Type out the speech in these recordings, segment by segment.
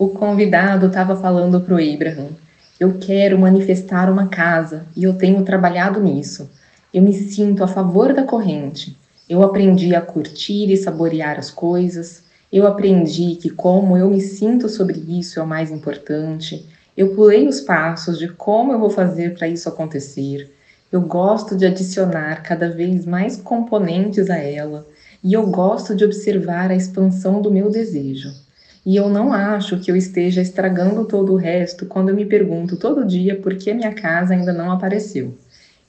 O convidado estava falando para o Abraham: Eu quero manifestar uma casa e eu tenho trabalhado nisso. Eu me sinto a favor da corrente. Eu aprendi a curtir e saborear as coisas. Eu aprendi que como eu me sinto sobre isso é o mais importante. Eu pulei os passos de como eu vou fazer para isso acontecer. Eu gosto de adicionar cada vez mais componentes a ela e eu gosto de observar a expansão do meu desejo. E eu não acho que eu esteja estragando todo o resto quando eu me pergunto todo dia por que minha casa ainda não apareceu.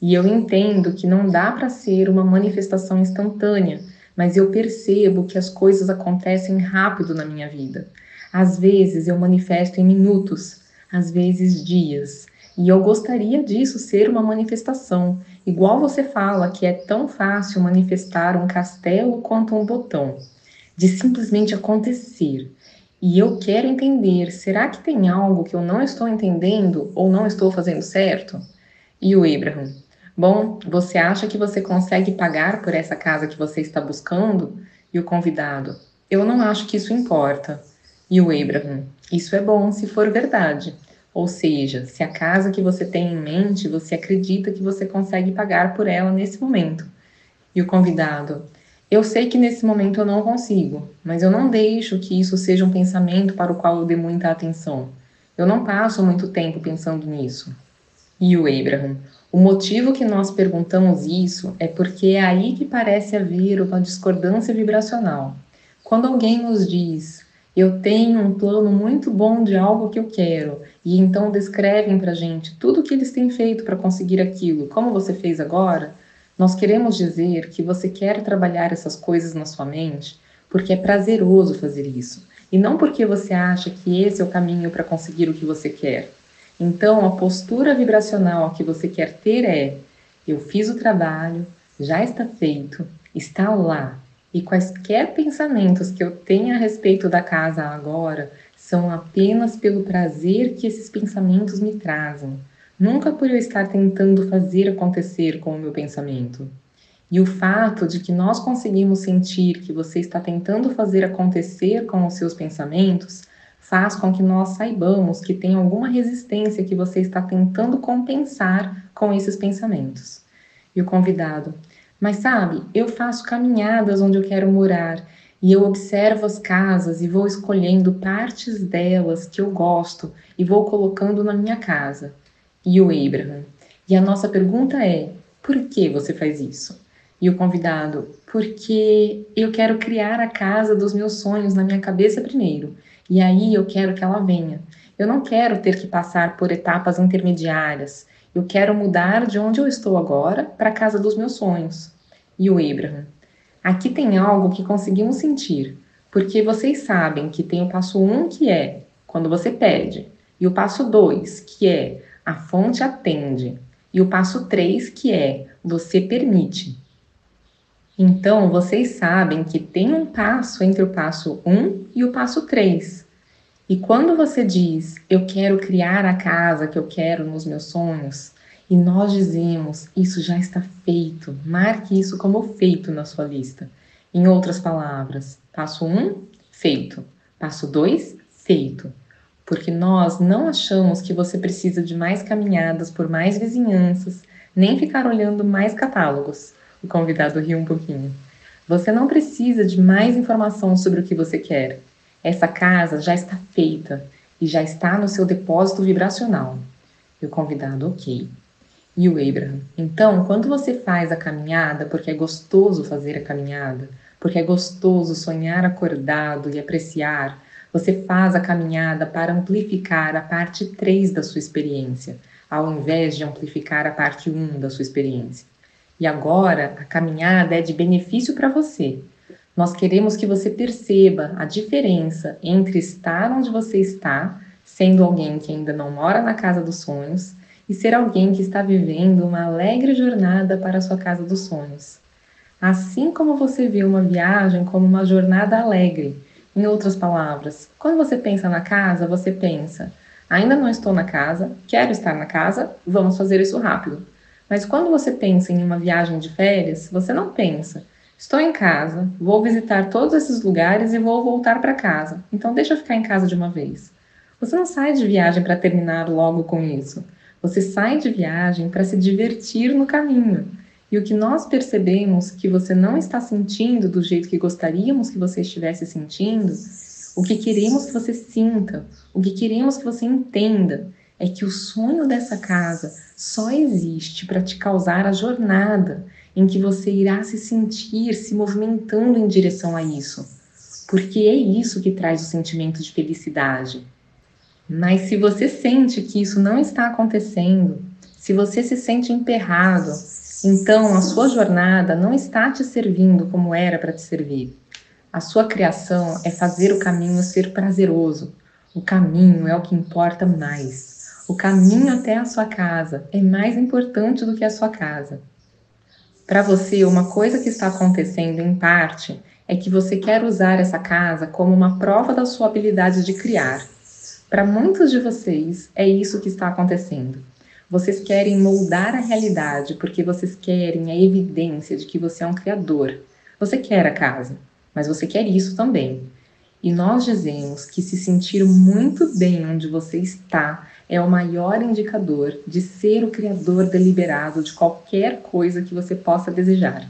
E eu entendo que não dá para ser uma manifestação instantânea, mas eu percebo que as coisas acontecem rápido na minha vida. Às vezes eu manifesto em minutos, às vezes dias. E eu gostaria disso ser uma manifestação, igual você fala que é tão fácil manifestar um castelo quanto um botão, de simplesmente acontecer. E eu quero entender, será que tem algo que eu não estou entendendo ou não estou fazendo certo? E o Abraham, bom, você acha que você consegue pagar por essa casa que você está buscando? E o convidado, eu não acho que isso importa. E o Abraham, isso é bom se for verdade. Ou seja, se a casa que você tem em mente, você acredita que você consegue pagar por ela nesse momento. E o convidado, eu sei que nesse momento eu não consigo, mas eu não deixo que isso seja um pensamento para o qual eu dê muita atenção. Eu não passo muito tempo pensando nisso. E o Abraham, o motivo que nós perguntamos isso é porque é aí que parece haver uma discordância vibracional. Quando alguém nos diz, eu tenho um plano muito bom de algo que eu quero, e então descrevem para gente tudo o que eles têm feito para conseguir aquilo, como você fez agora, nós queremos dizer que você quer trabalhar essas coisas na sua mente porque é prazeroso fazer isso, e não porque você acha que esse é o caminho para conseguir o que você quer. Então, a postura vibracional que você quer ter é: eu fiz o trabalho, já está feito, está lá, e quaisquer pensamentos que eu tenha a respeito da casa agora são apenas pelo prazer que esses pensamentos me trazem, nunca por eu estar tentando fazer acontecer com o meu pensamento. E o fato de que nós conseguimos sentir que você está tentando fazer acontecer com os seus pensamentos faz com que nós saibamos que tem alguma resistência que você está tentando compensar com esses pensamentos. E o convidado, mas sabe, eu faço caminhadas onde eu quero morar e eu observo as casas e vou escolhendo partes delas que eu gosto e vou colocando na minha casa. E o Abraham. E a nossa pergunta é: por que você faz isso? E o convidado: porque eu quero criar a casa dos meus sonhos na minha cabeça primeiro. E aí eu quero que ela venha. Eu não quero ter que passar por etapas intermediárias. Eu quero mudar de onde eu estou agora para a casa dos meus sonhos. E o Abraham. Aqui tem algo que conseguimos sentir, porque vocês sabem que tem o passo 1 um, que é quando você pede, e o passo 2, que é a fonte atende, e o passo 3, que é você permite. Então, vocês sabem que tem um passo entre o passo 1 um e o passo 3. E quando você diz, eu quero criar a casa que eu quero nos meus sonhos, e nós dizemos, isso já está feito, marque isso como feito na sua lista. Em outras palavras, passo 1, um, feito. Passo 2, feito. Porque nós não achamos que você precisa de mais caminhadas por mais vizinhanças, nem ficar olhando mais catálogos. O convidado riu um pouquinho. Você não precisa de mais informação sobre o que você quer. Essa casa já está feita e já está no seu depósito vibracional. E o convidado, ok. E o Abraham. Então, quando você faz a caminhada, porque é gostoso fazer a caminhada, porque é gostoso sonhar acordado e apreciar, você faz a caminhada para amplificar a parte 3 da sua experiência, ao invés de amplificar a parte 1 da sua experiência. E agora, a caminhada é de benefício para você, nós queremos que você perceba a diferença entre estar onde você está, sendo alguém que ainda não mora na casa dos sonhos, e ser alguém que está vivendo uma alegre jornada para a sua casa dos sonhos. Assim como você vê uma viagem como uma jornada alegre, em outras palavras, quando você pensa na casa, você pensa: ainda não estou na casa, quero estar na casa, vamos fazer isso rápido. Mas quando você pensa em uma viagem de férias, você não pensa: Estou em casa, vou visitar todos esses lugares e vou voltar para casa. Então deixa eu ficar em casa de uma vez. Você não sai de viagem para terminar logo com isso. Você sai de viagem para se divertir no caminho. E o que nós percebemos que você não está sentindo do jeito que gostaríamos que você estivesse sentindo, o que queremos que você sinta, o que queremos que você entenda, é que o sonho dessa casa só existe para te causar a jornada em que você irá se sentir se movimentando em direção a isso. Porque é isso que traz o sentimento de felicidade. Mas se você sente que isso não está acontecendo, se você se sente emperrado, então a sua jornada não está te servindo como era para te servir. A sua criação é fazer o caminho ser prazeroso. O caminho é o que importa mais. O caminho até a sua casa é mais importante do que a sua casa. Para você, uma coisa que está acontecendo em parte é que você quer usar essa casa como uma prova da sua habilidade de criar. Para muitos de vocês, é isso que está acontecendo. Vocês querem moldar a realidade porque vocês querem a evidência de que você é um criador. Você quer a casa, mas você quer isso também. E nós dizemos que se sentir muito bem onde você está é o maior indicador de ser o criador deliberado de qualquer coisa que você possa desejar.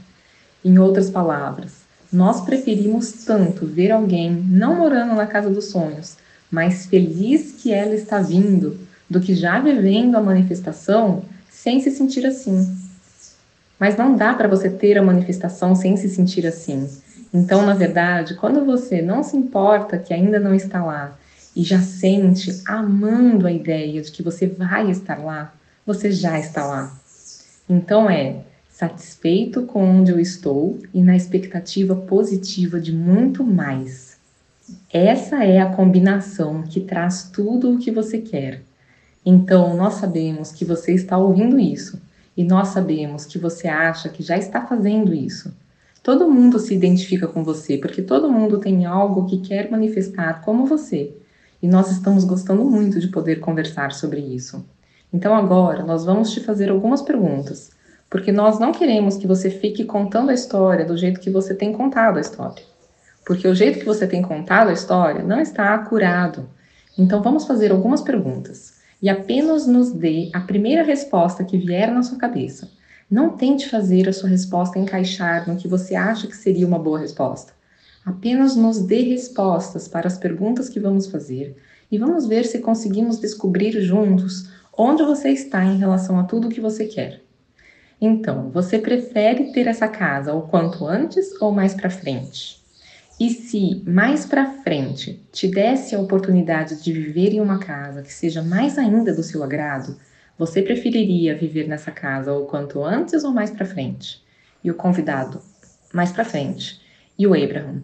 Em outras palavras, nós preferimos tanto ver alguém não morando na casa dos sonhos, mas feliz que ela está vindo, do que já vivendo a manifestação sem se sentir assim. Mas não dá para você ter a manifestação sem se sentir assim. Então, na verdade, quando você não se importa que ainda não está lá e já sente amando a ideia de que você vai estar lá, você já está lá. Então é satisfeito com onde eu estou e na expectativa positiva de muito mais. Essa é a combinação que traz tudo o que você quer. Então, nós sabemos que você está ouvindo isso e nós sabemos que você acha que já está fazendo isso. Todo mundo se identifica com você, porque todo mundo tem algo que quer manifestar como você. E nós estamos gostando muito de poder conversar sobre isso. Então agora nós vamos te fazer algumas perguntas, porque nós não queremos que você fique contando a história do jeito que você tem contado a história. Porque o jeito que você tem contado a história não está acurado. Então vamos fazer algumas perguntas e apenas nos dê a primeira resposta que vier na sua cabeça. Não tente fazer a sua resposta encaixar no que você acha que seria uma boa resposta. Apenas nos dê respostas para as perguntas que vamos fazer e vamos ver se conseguimos descobrir juntos onde você está em relação a tudo o que você quer. Então, você prefere ter essa casa o quanto antes ou mais para frente? E se mais para frente te desse a oportunidade de viver em uma casa que seja mais ainda do seu agrado, você preferiria viver nessa casa o quanto antes ou mais para frente? E o convidado, mais para frente. E o Abraham.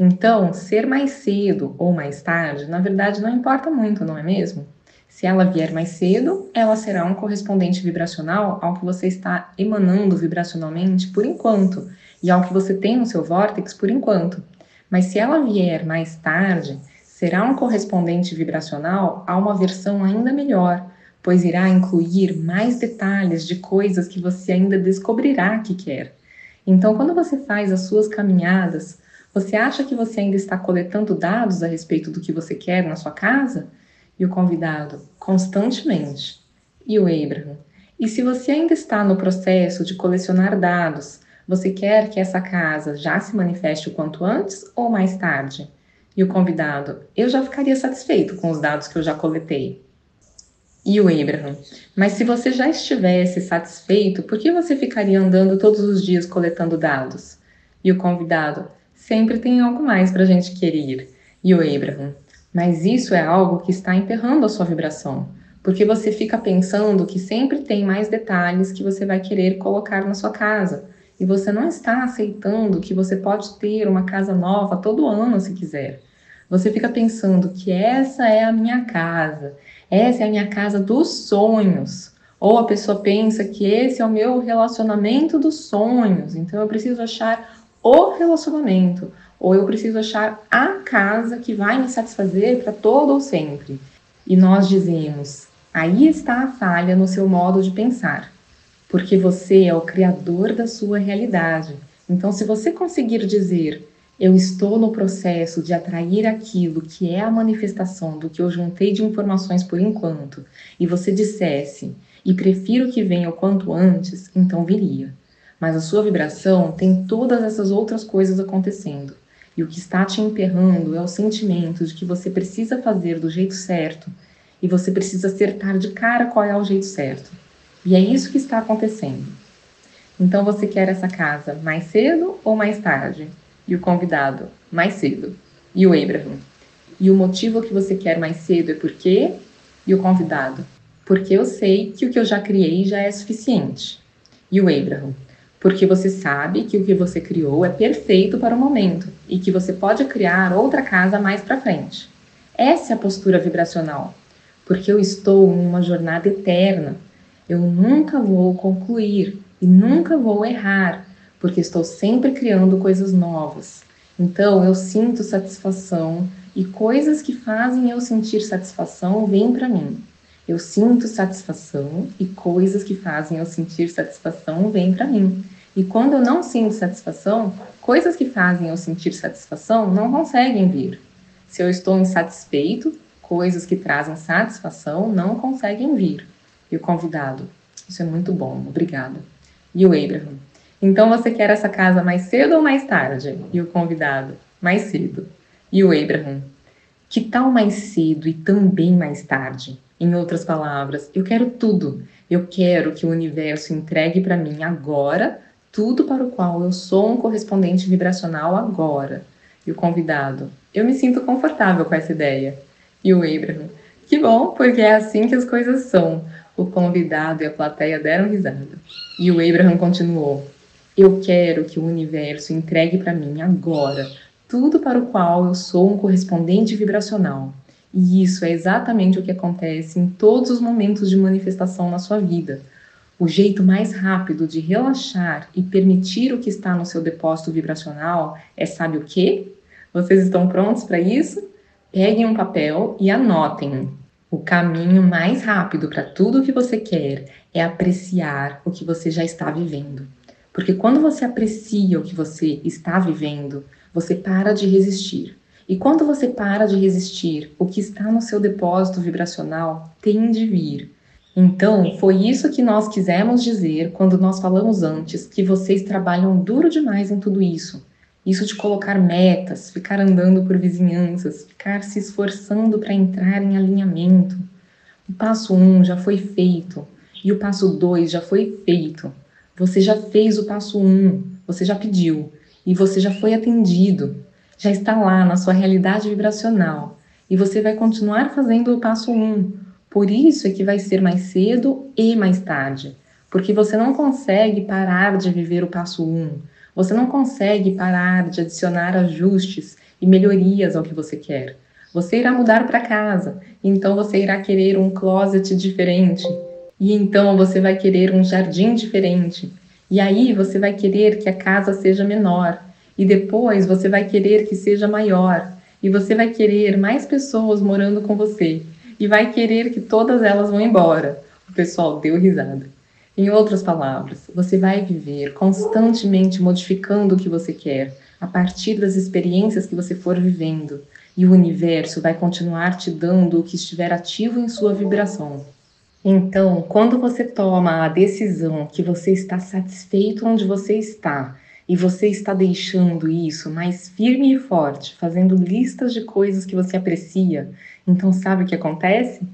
Então, ser mais cedo ou mais tarde, na verdade, não importa muito, não é mesmo? Se ela vier mais cedo, ela será um correspondente vibracional ao que você está emanando vibracionalmente por enquanto e ao que você tem no seu vórtex por enquanto. Mas se ela vier mais tarde, será um correspondente vibracional a uma versão ainda melhor, pois irá incluir mais detalhes de coisas que você ainda descobrirá que quer. Então, quando você faz as suas caminhadas, você acha que você ainda está coletando dados a respeito do que você quer na sua casa? E o convidado, constantemente. E o Abraham. E se você ainda está no processo de colecionar dados, você quer que essa casa já se manifeste o quanto antes ou mais tarde? E o convidado, eu já ficaria satisfeito com os dados que eu já coletei e o Abraham. Mas se você já estivesse satisfeito, por que você ficaria andando todos os dias coletando dados? E o convidado, sempre tem algo mais para a gente querer. E o Abraham, mas isso é algo que está emperrando a sua vibração, porque você fica pensando que sempre tem mais detalhes que você vai querer colocar na sua casa. E você não está aceitando que você pode ter uma casa nova todo ano se quiser. Você fica pensando que essa é a minha casa, essa é a minha casa dos sonhos. Ou a pessoa pensa que esse é o meu relacionamento dos sonhos, então eu preciso achar o relacionamento, ou eu preciso achar a casa que vai me satisfazer para todo ou sempre. E nós dizemos: aí está a falha no seu modo de pensar, porque você é o criador da sua realidade. Então, se você conseguir dizer Eu estou no processo de atrair aquilo que é a manifestação do que eu juntei de informações por enquanto, e você dissesse, e prefiro que venha o quanto antes, então viria. Mas a sua vibração tem todas essas outras coisas acontecendo. E o que está te emperrando é o sentimento de que você precisa fazer do jeito certo e você precisa acertar de cara qual é o jeito certo. E é isso que está acontecendo. Então você quer essa casa mais cedo ou mais tarde? E o convidado, mais cedo. E o Abraham? E o motivo que você quer mais cedo é por quê? E o convidado? Porque eu sei que o que eu já criei já é suficiente. E o Abraham? porque você sabe que o que você criou é perfeito para o momento e que você pode criar outra casa mais para frente. Essa é a postura vibracional, porque eu estou em uma jornada eterna. Eu nunca vou concluir e nunca vou errar, porque estou sempre criando coisas novas. Então eu sinto satisfação e coisas que fazem eu sentir satisfação vêm para mim. Eu sinto satisfação e coisas que fazem eu sentir satisfação vêm para mim. E quando eu não sinto satisfação, coisas que fazem eu sentir satisfação não conseguem vir. Se eu estou insatisfeito, coisas que trazem satisfação não conseguem vir. E o convidado, isso é muito bom, obrigada. E o Abraham, então você quer essa casa mais cedo ou mais tarde? E o convidado, mais cedo. E o Abraham, que tal mais cedo e também mais tarde? Em outras palavras, eu quero tudo. Eu quero que o universo entregue para mim agora tudo para o qual eu sou um correspondente vibracional agora. E o convidado, eu me sinto confortável com essa ideia. E o Abraham, que bom, porque é assim que as coisas são. O convidado e a plateia deram risada. E o Abraham continuou: Eu quero que o universo entregue para mim agora tudo para o qual eu sou um correspondente vibracional. E isso é exatamente o que acontece em todos os momentos de manifestação na sua vida. O jeito mais rápido de relaxar e permitir o que está no seu depósito vibracional é sabe o quê? Vocês estão prontos para isso? Peguem um papel e anotem. O caminho mais rápido para tudo o que você quer é apreciar o que você já está vivendo. Porque quando você aprecia o que você está vivendo, você para de resistir. E quando você para de resistir, o que está no seu depósito vibracional tem de vir. Então, foi isso que nós quisemos dizer quando nós falamos antes que vocês trabalham duro demais em tudo isso. Isso de colocar metas, ficar andando por vizinhanças, ficar se esforçando para entrar em alinhamento. O passo 1 um já foi feito e o passo 2 já foi feito. Você já fez o passo 1, um, você já pediu e você já foi atendido já está lá na sua realidade vibracional e você vai continuar fazendo o passo 1. Um. Por isso é que vai ser mais cedo e mais tarde, porque você não consegue parar de viver o passo 1. Um. Você não consegue parar de adicionar ajustes e melhorias ao que você quer. Você irá mudar para casa, então você irá querer um closet diferente, e então você vai querer um jardim diferente, e aí você vai querer que a casa seja menor, e depois você vai querer que seja maior, e você vai querer mais pessoas morando com você, e vai querer que todas elas vão embora. O pessoal deu risada. Em outras palavras, você vai viver constantemente modificando o que você quer, a partir das experiências que você for vivendo, e o universo vai continuar te dando o que estiver ativo em sua vibração. Então, quando você toma a decisão que você está satisfeito onde você está e você está deixando isso mais firme e forte, fazendo listas de coisas que você aprecia, então sabe o que acontece?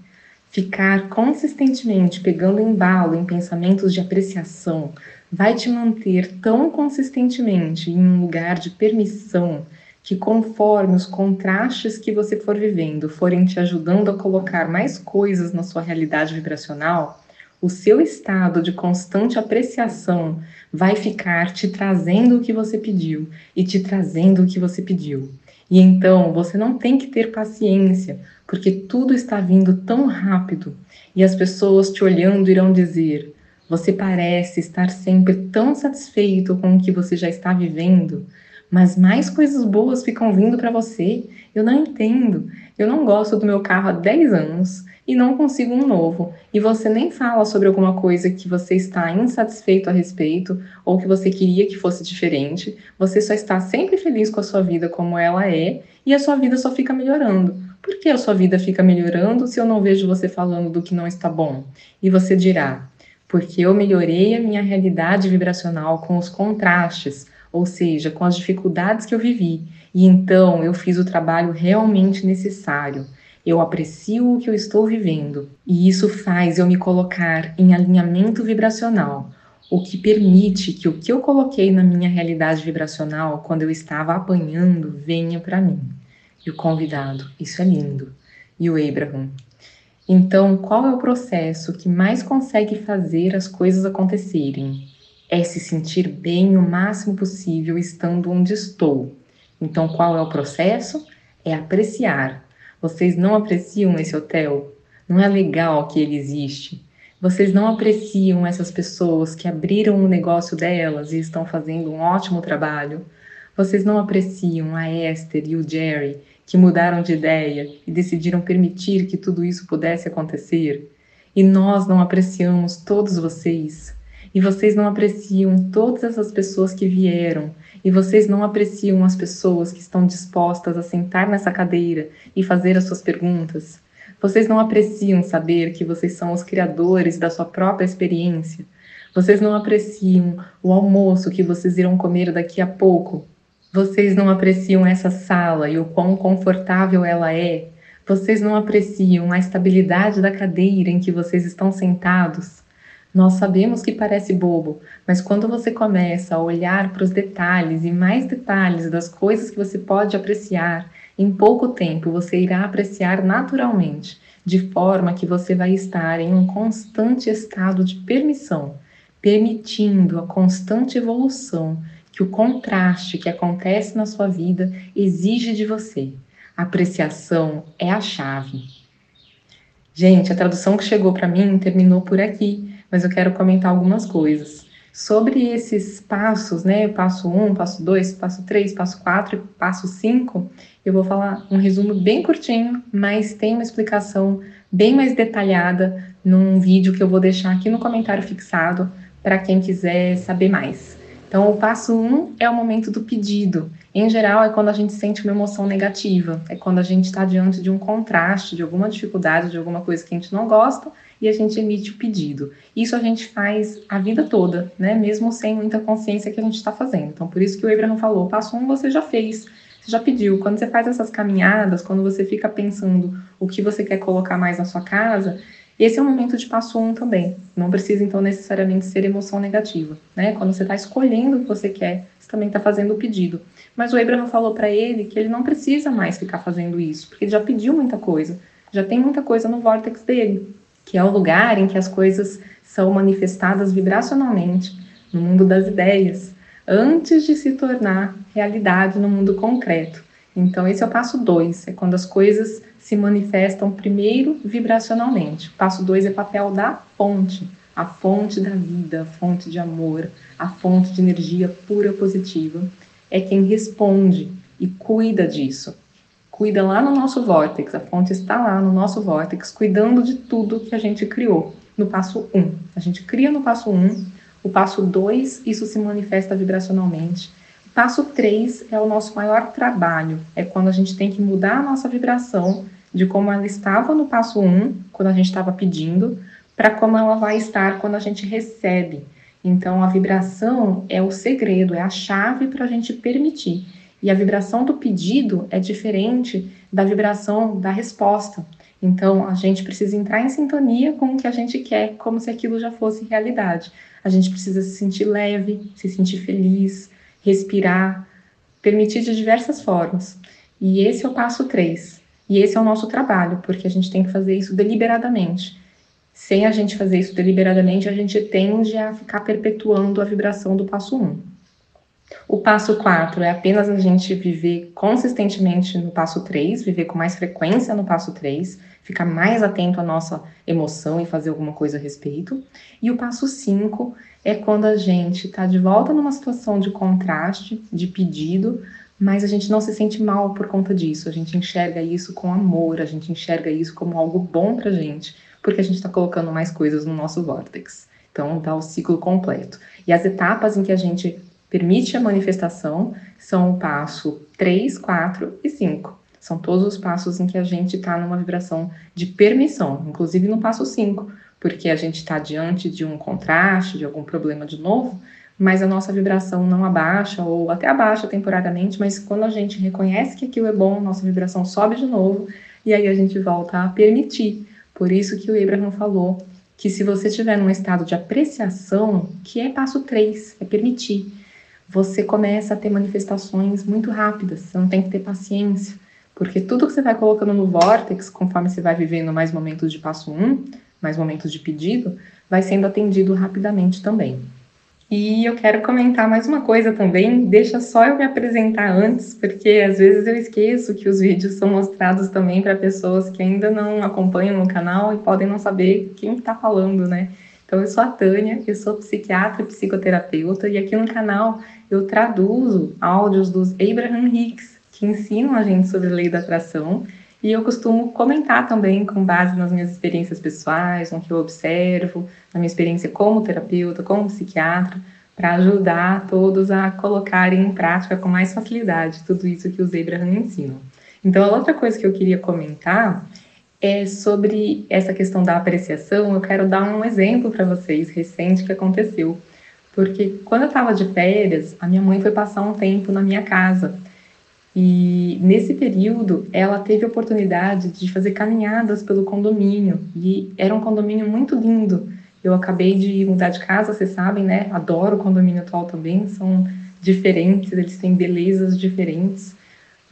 Ficar consistentemente pegando embalo em pensamentos de apreciação vai te manter tão consistentemente em um lugar de permissão que, conforme os contrastes que você for vivendo forem te ajudando a colocar mais coisas na sua realidade vibracional, o seu estado de constante apreciação vai ficar te trazendo o que você pediu e te trazendo o que você pediu. E então você não tem que ter paciência, porque tudo está vindo tão rápido e as pessoas te olhando irão dizer: Você parece estar sempre tão satisfeito com o que você já está vivendo, mas mais coisas boas ficam vindo para você. Eu não entendo. Eu não gosto do meu carro há 10 anos e não consigo um novo. E você nem fala sobre alguma coisa que você está insatisfeito a respeito ou que você queria que fosse diferente. Você só está sempre feliz com a sua vida como ela é e a sua vida só fica melhorando. Por que a sua vida fica melhorando se eu não vejo você falando do que não está bom? E você dirá: porque eu melhorei a minha realidade vibracional com os contrastes, ou seja, com as dificuldades que eu vivi. E então eu fiz o trabalho realmente necessário. Eu aprecio o que eu estou vivendo, e isso faz eu me colocar em alinhamento vibracional, o que permite que o que eu coloquei na minha realidade vibracional quando eu estava apanhando venha para mim. E o convidado, isso é lindo. E o Abraham. Então, qual é o processo que mais consegue fazer as coisas acontecerem? É se sentir bem o máximo possível estando onde estou. Então, qual é o processo? É apreciar. Vocês não apreciam esse hotel? Não é legal que ele existe? Vocês não apreciam essas pessoas que abriram o negócio delas e estão fazendo um ótimo trabalho? Vocês não apreciam a Esther e o Jerry que mudaram de ideia e decidiram permitir que tudo isso pudesse acontecer. E nós não apreciamos todos vocês. E vocês não apreciam todas essas pessoas que vieram. E vocês não apreciam as pessoas que estão dispostas a sentar nessa cadeira e fazer as suas perguntas. Vocês não apreciam saber que vocês são os criadores da sua própria experiência. Vocês não apreciam o almoço que vocês irão comer daqui a pouco vocês não apreciam essa sala e o quão confortável ela é? Vocês não apreciam a estabilidade da cadeira em que vocês estão sentados? Nós sabemos que parece bobo, mas quando você começa a olhar para os detalhes e mais detalhes das coisas que você pode apreciar, em pouco tempo você irá apreciar naturalmente, de forma que você vai estar em um constante estado de permissão, permitindo a constante evolução que o contraste que acontece na sua vida exige de você. Apreciação é a chave. Gente, a tradução que chegou para mim terminou por aqui, mas eu quero comentar algumas coisas. Sobre esses passos, né? Passo 1, um, passo 2, passo 3, passo 4 e passo 5, eu vou falar um resumo bem curtinho, mas tem uma explicação bem mais detalhada num vídeo que eu vou deixar aqui no comentário fixado para quem quiser saber mais. Então, o passo um é o momento do pedido. Em geral, é quando a gente sente uma emoção negativa, é quando a gente está diante de um contraste, de alguma dificuldade, de alguma coisa que a gente não gosta e a gente emite o pedido. Isso a gente faz a vida toda, né? Mesmo sem muita consciência que a gente está fazendo. Então, por isso que o Abraham falou: passo um você já fez, você já pediu. Quando você faz essas caminhadas, quando você fica pensando o que você quer colocar mais na sua casa, esse é o momento de passo um também. Não precisa, então, necessariamente ser emoção negativa. Né? Quando você está escolhendo o que você quer, você também está fazendo o pedido. Mas o Abraham falou para ele que ele não precisa mais ficar fazendo isso, porque ele já pediu muita coisa. Já tem muita coisa no vórtex dele, que é o lugar em que as coisas são manifestadas vibracionalmente no mundo das ideias, antes de se tornar realidade no mundo concreto. Então, esse é o passo dois, é quando as coisas se manifestam primeiro vibracionalmente. Passo 2 é papel da fonte, a fonte da vida, a fonte de amor, a fonte de energia pura positiva. É quem responde e cuida disso. Cuida lá no nosso vórtex, a fonte está lá no nosso vórtex, cuidando de tudo que a gente criou. No passo 1, um. a gente cria no passo 1, um, o passo 2, isso se manifesta vibracionalmente. O passo 3 é o nosso maior trabalho, é quando a gente tem que mudar a nossa vibração de como ela estava no passo 1, um, quando a gente estava pedindo, para como ela vai estar quando a gente recebe. Então, a vibração é o segredo, é a chave para a gente permitir. E a vibração do pedido é diferente da vibração da resposta. Então, a gente precisa entrar em sintonia com o que a gente quer, como se aquilo já fosse realidade. A gente precisa se sentir leve, se sentir feliz, respirar, permitir de diversas formas. E esse é o passo 3. E esse é o nosso trabalho, porque a gente tem que fazer isso deliberadamente. Sem a gente fazer isso deliberadamente, a gente tende a ficar perpetuando a vibração do passo 1. Um. O passo 4 é apenas a gente viver consistentemente no passo 3, viver com mais frequência no passo 3, ficar mais atento à nossa emoção e fazer alguma coisa a respeito. E o passo 5 é quando a gente está de volta numa situação de contraste, de pedido, mas a gente não se sente mal por conta disso. A gente enxerga isso com amor, a gente enxerga isso como algo bom pra gente, porque a gente está colocando mais coisas no nosso vórtex. Então, dá o ciclo completo. E as etapas em que a gente permite a manifestação são o passo 3, 4 e 5. São todos os passos em que a gente está numa vibração de permissão, inclusive no passo 5, porque a gente está diante de um contraste, de algum problema de novo, mas a nossa vibração não abaixa ou até abaixa temporariamente, mas quando a gente reconhece que aquilo é bom, nossa vibração sobe de novo e aí a gente volta a permitir. Por isso que o Abraham falou que se você estiver num estado de apreciação, que é passo 3, é permitir você começa a ter manifestações muito rápidas, você não tem que ter paciência, porque tudo que você vai colocando no vórtex, conforme você vai vivendo mais momentos de passo 1, mais momentos de pedido, vai sendo atendido rapidamente também. E eu quero comentar mais uma coisa também, deixa só eu me apresentar antes, porque às vezes eu esqueço que os vídeos são mostrados também para pessoas que ainda não acompanham o canal e podem não saber quem está falando, né? Então, eu sou a Tânia, eu sou psiquiatra e psicoterapeuta, e aqui no canal eu traduzo áudios dos Abraham Hicks, que ensinam a gente sobre a lei da atração, e eu costumo comentar também com base nas minhas experiências pessoais, no que eu observo, na minha experiência como terapeuta, como psiquiatra, para ajudar todos a colocarem em prática com mais facilidade tudo isso que os Abraham ensinam. Então, a outra coisa que eu queria comentar é sobre essa questão da apreciação. Eu quero dar um exemplo para vocês recente que aconteceu. Porque quando eu estava de férias, a minha mãe foi passar um tempo na minha casa. E nesse período, ela teve a oportunidade de fazer caminhadas pelo condomínio. E era um condomínio muito lindo. Eu acabei de mudar de casa, vocês sabem, né? Adoro o condomínio atual também. São diferentes, eles têm belezas diferentes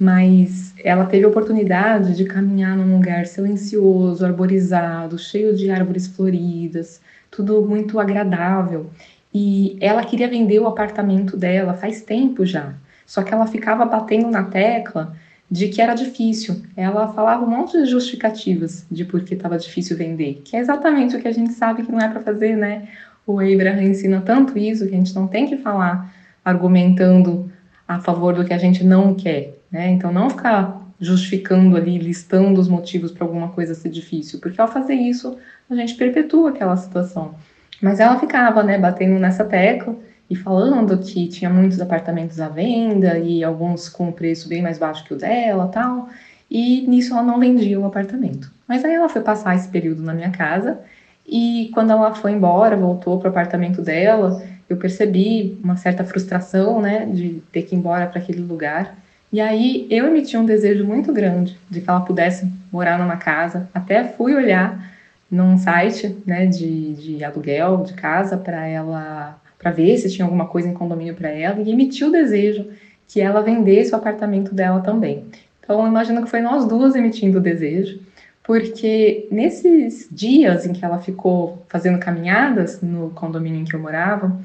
mas ela teve a oportunidade de caminhar num lugar silencioso, arborizado, cheio de árvores floridas, tudo muito agradável. E ela queria vender o apartamento dela faz tempo já. Só que ela ficava batendo na tecla de que era difícil. Ela falava um monte de justificativas de por que estava difícil vender, que é exatamente o que a gente sabe que não é para fazer, né? O Abraham ensina tanto isso que a gente não tem que falar argumentando a favor do que a gente não quer. Né? Então, não ficar justificando ali, listando os motivos para alguma coisa ser difícil, porque ao fazer isso, a gente perpetua aquela situação. Mas ela ficava, né, batendo nessa tecla e falando que tinha muitos apartamentos à venda e alguns com preço bem mais baixo que o dela, tal. E nisso ela não vendia o apartamento. Mas aí ela foi passar esse período na minha casa e quando ela foi embora, voltou para o apartamento dela, eu percebi uma certa frustração, né, de ter que ir embora para aquele lugar. E aí eu emiti um desejo muito grande de que ela pudesse morar numa casa. Até fui olhar num site né, de, de aluguel de casa para ela para ver se tinha alguma coisa em condomínio para ela e emiti o desejo que ela vendesse o apartamento dela também. Então imagino que foi nós duas emitindo o desejo, porque nesses dias em que ela ficou fazendo caminhadas no condomínio em que eu morava,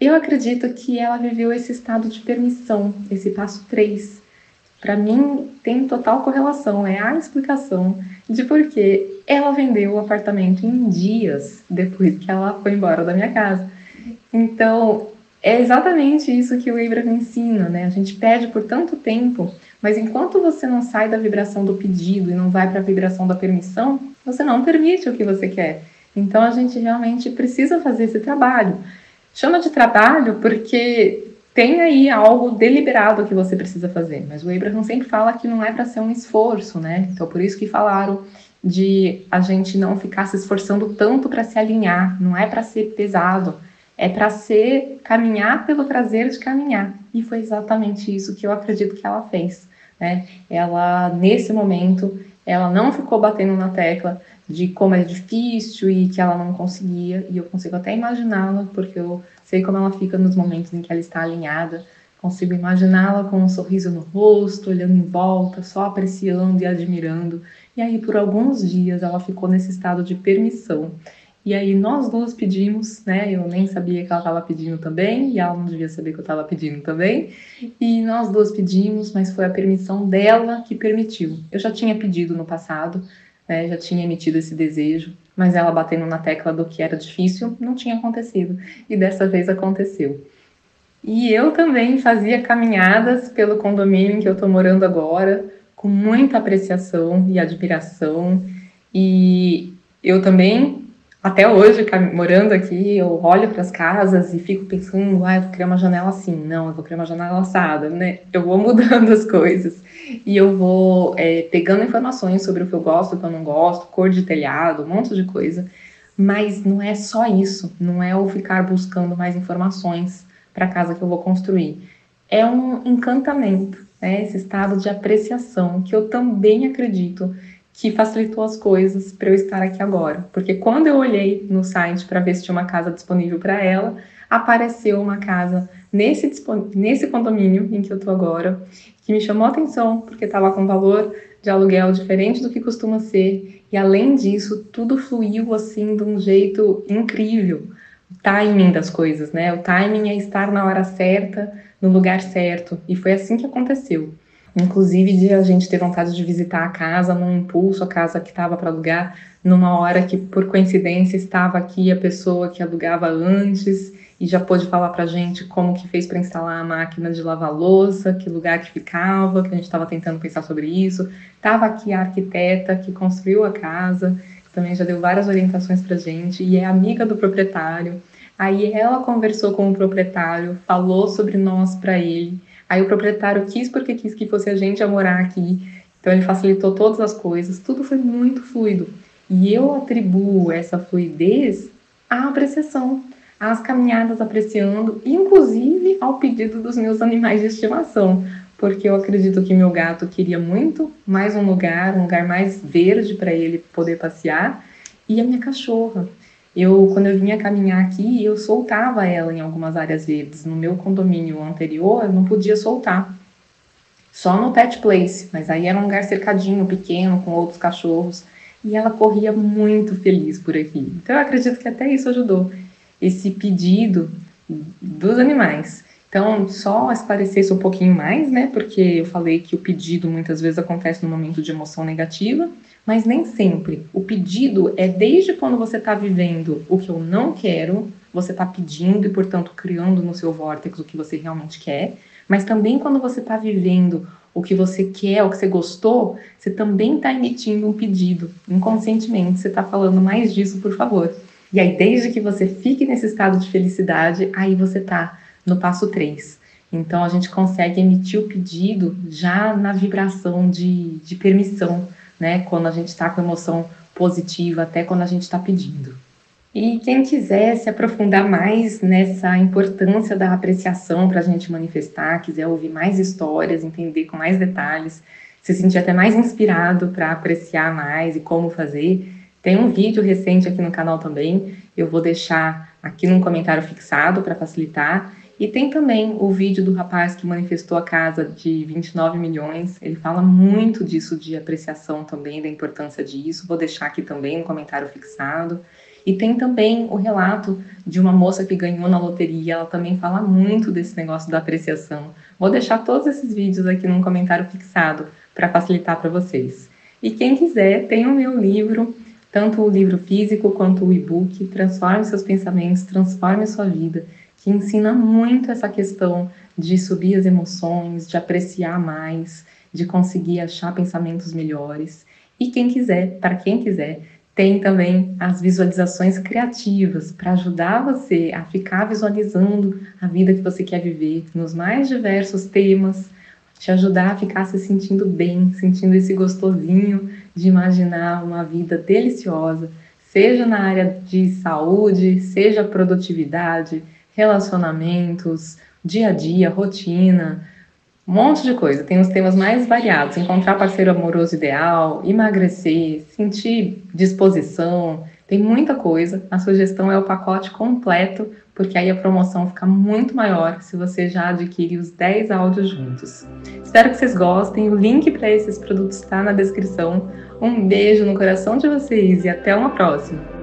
eu acredito que ela viveu esse estado de permissão, esse passo 3, para mim tem total correlação, é a explicação de por que ela vendeu o apartamento em dias depois que ela foi embora da minha casa. Então, é exatamente isso que o Abraham ensina, né? A gente pede por tanto tempo, mas enquanto você não sai da vibração do pedido e não vai para a vibração da permissão, você não permite o que você quer. Então a gente realmente precisa fazer esse trabalho. Chama de trabalho porque tem aí algo deliberado que você precisa fazer, mas o Abraham sempre fala que não é para ser um esforço, né? Então por isso que falaram de a gente não ficar se esforçando tanto para se alinhar, não é para ser pesado, é para ser caminhar pelo prazer de caminhar. E foi exatamente isso que eu acredito que ela fez, né? Ela nesse momento, ela não ficou batendo na tecla de como é difícil e que ela não conseguia, e eu consigo até imaginá-la, porque eu sei como ela fica nos momentos em que ela está alinhada, consigo imaginá-la com um sorriso no rosto, olhando em volta, só apreciando e admirando. E aí, por alguns dias, ela ficou nesse estado de permissão. E aí nós duas pedimos, né? Eu nem sabia que ela estava pedindo também, e ela não devia saber que eu estava pedindo também. E nós duas pedimos, mas foi a permissão dela que permitiu. Eu já tinha pedido no passado, né? já tinha emitido esse desejo, mas ela batendo na tecla do que era difícil não tinha acontecido. E dessa vez aconteceu. E eu também fazia caminhadas pelo condomínio em que eu estou morando agora, com muita apreciação e admiração. E eu também, até hoje, morando aqui, eu olho para as casas e fico pensando, ah, eu vou criar uma janela assim, não, eu vou criar uma janela assada, né? Eu vou mudando as coisas e eu vou é, pegando informações sobre o que eu gosto, o que eu não gosto, cor de telhado, um monte de coisa. Mas não é só isso, não é eu ficar buscando mais informações para a casa que eu vou construir. É um encantamento, né? esse estado de apreciação que eu também acredito que facilitou as coisas para eu estar aqui agora. Porque quando eu olhei no site para ver se tinha uma casa disponível para ela, apareceu uma casa nesse, nesse condomínio em que eu estou agora, que me chamou a atenção, porque estava com valor de aluguel diferente do que costuma ser. E além disso, tudo fluiu assim de um jeito incrível timing das coisas, né? O timing é estar na hora certa, no lugar certo. E foi assim que aconteceu. Inclusive de a gente ter vontade de visitar a casa num impulso, a casa que estava para alugar, numa hora que por coincidência estava aqui a pessoa que alugava antes e já pôde falar para a gente como que fez para instalar a máquina de lavar louça, que lugar que ficava, que a gente estava tentando pensar sobre isso. Estava aqui a arquiteta que construiu a casa, que também já deu várias orientações para gente e é amiga do proprietário. Aí ela conversou com o proprietário, falou sobre nós para ele. Aí o proprietário quis porque quis que fosse a gente a morar aqui. Então ele facilitou todas as coisas. Tudo foi muito fluido. E eu atribuo essa fluidez à apreciação, às caminhadas apreciando, inclusive ao pedido dos meus animais de estimação, porque eu acredito que meu gato queria muito mais um lugar, um lugar mais verde para ele poder passear, e a minha cachorra. Eu, quando eu vinha caminhar aqui, eu soltava ela em algumas áreas verdes. No meu condomínio anterior, eu não podia soltar. Só no pet place, mas aí era um lugar cercadinho, pequeno, com outros cachorros. E ela corria muito feliz por aqui. Então eu acredito que até isso ajudou. Esse pedido dos animais. Então, só esclarecer isso um pouquinho mais, né? Porque eu falei que o pedido muitas vezes acontece no momento de emoção negativa mas nem sempre. O pedido é desde quando você está vivendo o que eu não quero, você está pedindo e, portanto, criando no seu vórtex o que você realmente quer, mas também quando você está vivendo o que você quer, o que você gostou, você também está emitindo um pedido. Inconscientemente, você está falando mais disso, por favor. E aí, desde que você fique nesse estado de felicidade, aí você está no passo 3. Então, a gente consegue emitir o pedido já na vibração de, de permissão né? Quando a gente está com emoção positiva, até quando a gente está pedindo. E quem quiser se aprofundar mais nessa importância da apreciação para a gente manifestar, quiser ouvir mais histórias, entender com mais detalhes, se sentir até mais inspirado para apreciar mais e como fazer, tem um vídeo recente aqui no canal também. Eu vou deixar aqui num comentário fixado para facilitar. E tem também o vídeo do rapaz que manifestou a casa de 29 milhões. Ele fala muito disso de apreciação também, da importância disso. Vou deixar aqui também no comentário fixado. E tem também o relato de uma moça que ganhou na loteria. Ela também fala muito desse negócio da apreciação. Vou deixar todos esses vídeos aqui num comentário fixado para facilitar para vocês. E quem quiser, tem o meu livro, tanto o livro físico quanto o e-book. Transforme seus pensamentos, transforme sua vida que ensina muito essa questão de subir as emoções, de apreciar mais, de conseguir achar pensamentos melhores. E quem quiser, para quem quiser, tem também as visualizações criativas para ajudar você a ficar visualizando a vida que você quer viver nos mais diversos temas, te ajudar a ficar se sentindo bem, sentindo esse gostosinho de imaginar uma vida deliciosa, seja na área de saúde, seja produtividade, relacionamentos, dia a dia, rotina, um monte de coisa. Tem os temas mais variados: encontrar parceiro amoroso ideal, emagrecer, sentir disposição. Tem muita coisa. A sugestão é o pacote completo, porque aí a promoção fica muito maior se você já adquirir os 10 áudios juntos. Espero que vocês gostem. O link para esses produtos está na descrição. Um beijo no coração de vocês e até uma próxima!